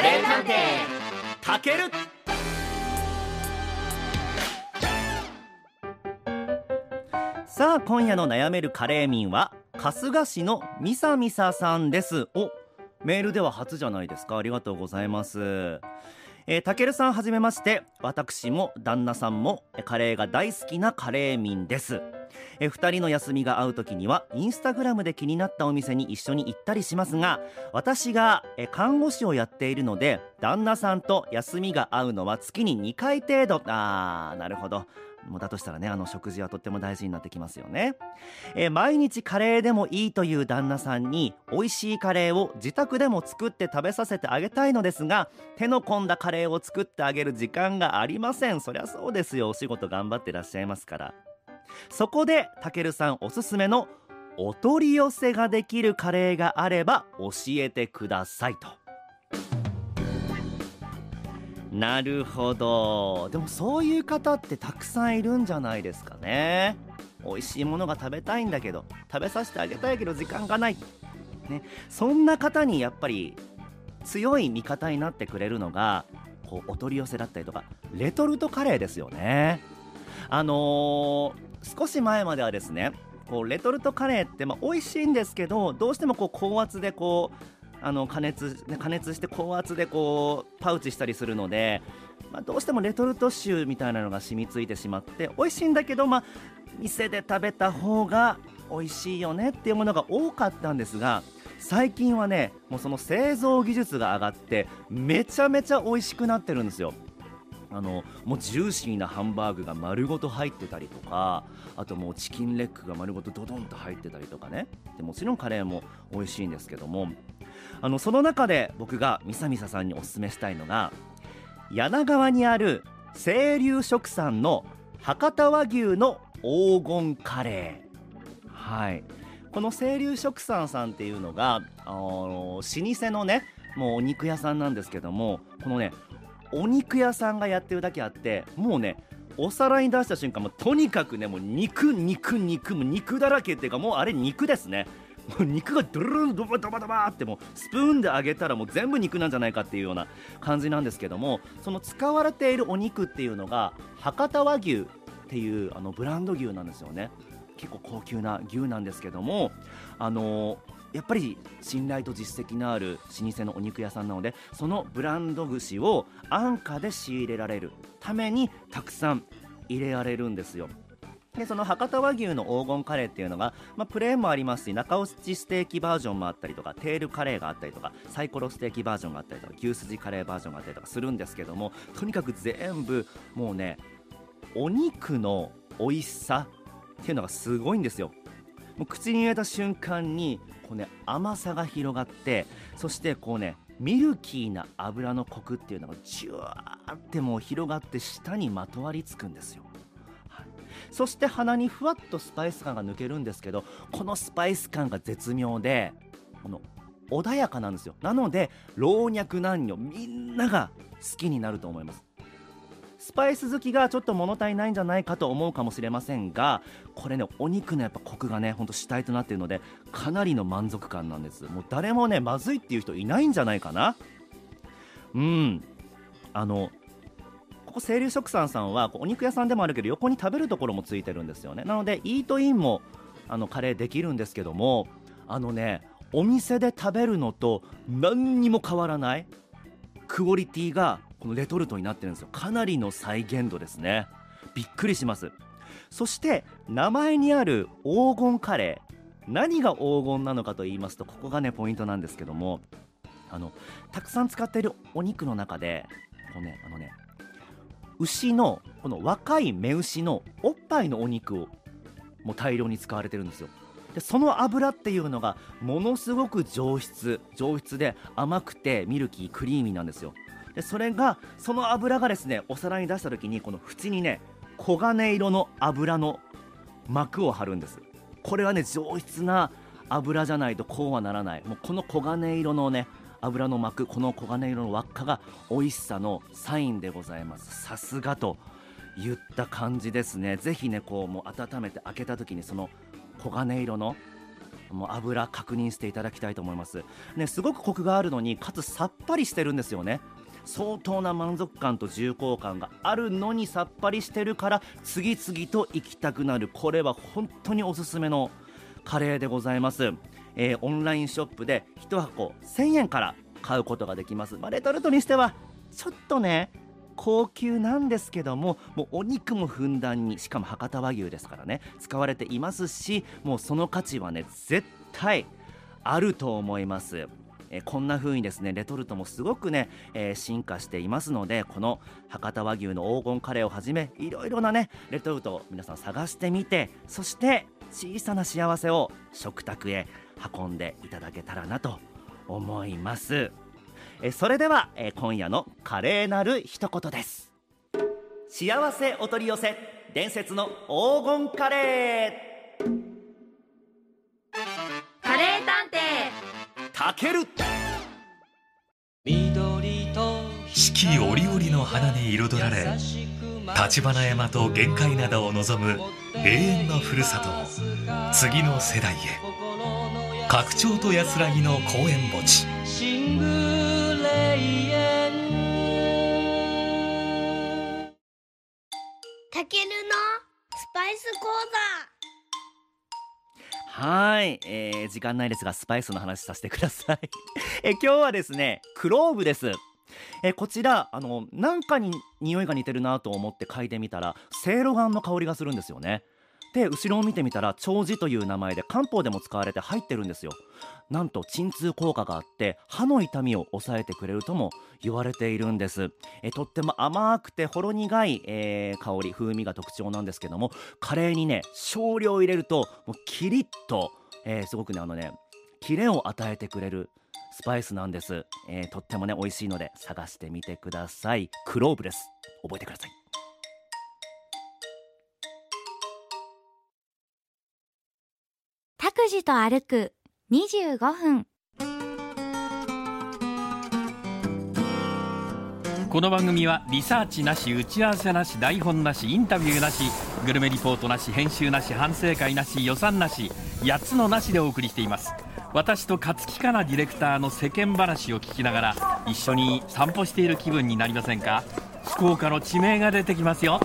カレー探偵。たける。さあ今夜の悩めるカレー民は春日市のみさみささんです。おメールでは初じゃないですか。ありがとうございます。え、たけるさんはじめまして。私も旦那さんもカレーが大好きなカレー民です。え、2人の休みが合う時にはインスタグラムで気になったお店に一緒に行ったりしますが私が、え、看護師をやっているので旦那さんと休みが合うのは月に2回程度。あーなるほど。もうだとしたらねあの食事はとっても大事になってきますよね、えー、毎日カレーでもいいという旦那さんに美味しいカレーを自宅でも作って食べさせてあげたいのですが手の込んだカレーを作ってあげる時間がありません。そりゃそうですよ。お仕事頑張ってらっしゃいますから。そこでたけるさんおすすめのお取り寄せができるカレーがあれば教えてくださいと。なるほど。でもそういう方ってたくさんいるんじゃないですかね。美味しいものが食べたいんだけど食べさせてあげたいけど時間がない、ね、そんな方にやっぱり強い味方になってくれるのがこうお取り寄せだったりとかレトルトカレーですよね。あのー、少し前まではですねこうレトルトカレーってまあ美味しいんですけどどうしてもこう高圧でこうあの加熱、加熱して高圧でこうパウチしたりするので、まあ、どうしてもレトルト臭みたいなのが染みついてしまって美味しいんだけど、まあ、店で食べた方が美味しいよねっていうものが多かったんですが最近はねもうその製造技術が上がってめちゃめちゃ美味しくなってるんですよ。あのもうジューシーなハンバーグが丸ごと入ってたりとかあともうチキンレッグが丸ごとドドンと入ってたりとかね。でもちろんカレーも美味しいんですけどもあのその中で僕がみさみささんにおすすめしたいのが柳川にある清流食産の博多和牛の黄金カレー。はい。この清流食産さんっていうのがあの老舗のねもうお肉屋さんなんですけどもこのねお肉屋さんがやってるだけあってもうねお皿に出した瞬間もとにかくねもう肉肉肉も肉だらけっていうかもうあれ肉ですね。もう肉がドゥルルンドバドバドバってもうスプーンで揚げたらもう全部肉なんじゃないかっていうような感じなんですけどもその使われているお肉っていうのが博多和牛っていうあのブランド牛なんですよね。結構高級な牛なんですけどもあのやっぱり信頼と実績のある老舗のお肉屋さんなのでそのブランド串を安価で仕入れられるためにたくさん入れられるんですよ。でその博多和牛の黄金カレーっていうのが、まあ、プレーンもありますし中落ちステーキバージョンもあったりとかテールカレーがあったりとかサイコロステーキバージョンがあったりとか牛すじカレーバージョンがあったりとかするんですけどもとにかく全部もうねお肉の美味しさっていうのがすごいんですよ。もう口に入れた瞬間にこう、ね、甘さが広がってそしてこうねミルキーな油のコクっていうのがジュワーってもう広がって舌にまとわりつくんですよ。そして鼻にふわっとスパイス感が抜けるんですけどこのスパイス感が絶妙でこの穏やかなんですよ。なので老若男女みんなが好きになると思います。スパイス好きがちょっと物足りないんじゃないかと思うかもしれませんがこれねお肉のやっぱコクがねほんと主体となっているのでかなりの満足感なんです。もう誰もねまずいっていう人いないんじゃないかな。うん。あのここ清流食産さんはお肉屋さんでもあるけど横に食べるところもついてるんですよね。なのでイートインもあのカレーできるんですけどもあのねお店で食べるのと何にも変わらないクオリティがこのレトルトになってるんですよ。かなりの再現度ですね。びっくりします。そして名前にある黄金カレー。何が黄金なのかと言いますとここがねポイントなんですけどもあのたくさん使っているお肉の中でこうねあのね牛のこの若い雌牛のおっぱいのお肉をもう大量に使われてるんですよ。でその油っていうのがものすごく上質上質で甘くてミルキークリーミーなんですよ。でそれがその油がですねお皿に出した時にこの縁にね黄金色の油の膜を張るんです。これはね上質な油じゃないとこうはならない。もうこの黄金色のね油の膜この黄金色の輪っかが美味しさのサインでございます。さすがと言った感じですね。ぜひねこうもう温めて開けた時にその黄金色のもう油確認していただきたいと思います。ねすごくコクがあるのにかつさっぱりしてるんですよね。相当な満足感と重厚感があるのにさっぱりしてるから次々と行きたくなる。これは本当におすすめのカレーでございます、えー、オンラインショップで1箱1000円から買うことができます、まあ、レトルトにしてはちょっとね高級なんですけどももうお肉もふんだんにしかも博多和牛ですからね使われていますしもうその価値はね絶対あると思います。えこんな風にですねレトルトもすごくね、えー、進化していますのでこの博多和牛の黄金カレーをはじめいろいろなねレトルトを皆さん探してみてそして小さな幸せを食卓へ運んでいただけたらなと思います。えそれでは、え今夜の華麗なる一言です。幸せお取り寄せ伝説の黄金カレー。たける。四季折々の花に彩られ橘山と玄界灘を望む永遠のふるさとを次の世代へ。拡張と安らぎの公園墓地。はい、えー、時間ないですがスパイスの話させてください。え今日はですねクローブです。えこちらあのなんかに匂いが似てるなと思って嗅いでみたらセいろがんの香りがするんですよね。で後ろを見てみたら長寿という名前で漢方でも使われて入ってるんですよ。なんと鎮痛効果があって歯の痛みを抑えてくれるとも言われているんです。えとっても甘くてほろ苦い、えー、香り風味が特徴なんですけどもカレーにね少量入れるともうキリッと、えー、すごくねあのねキレを与えてくれるスパイスなんです、えー、とってもね美味しいので探してみてください。クローブです。覚えてください。拓司と歩く25分。この番組はリサーチなし打ち合わせなし台本なしインタビューなしグルメリポートなし編集なし反省会なし予算なし8つのなしでお送りしています。私と勝木かなディレクターの世間話を聞きながら一緒に散歩している気分になりませんか？福岡の地名が出てきますよ。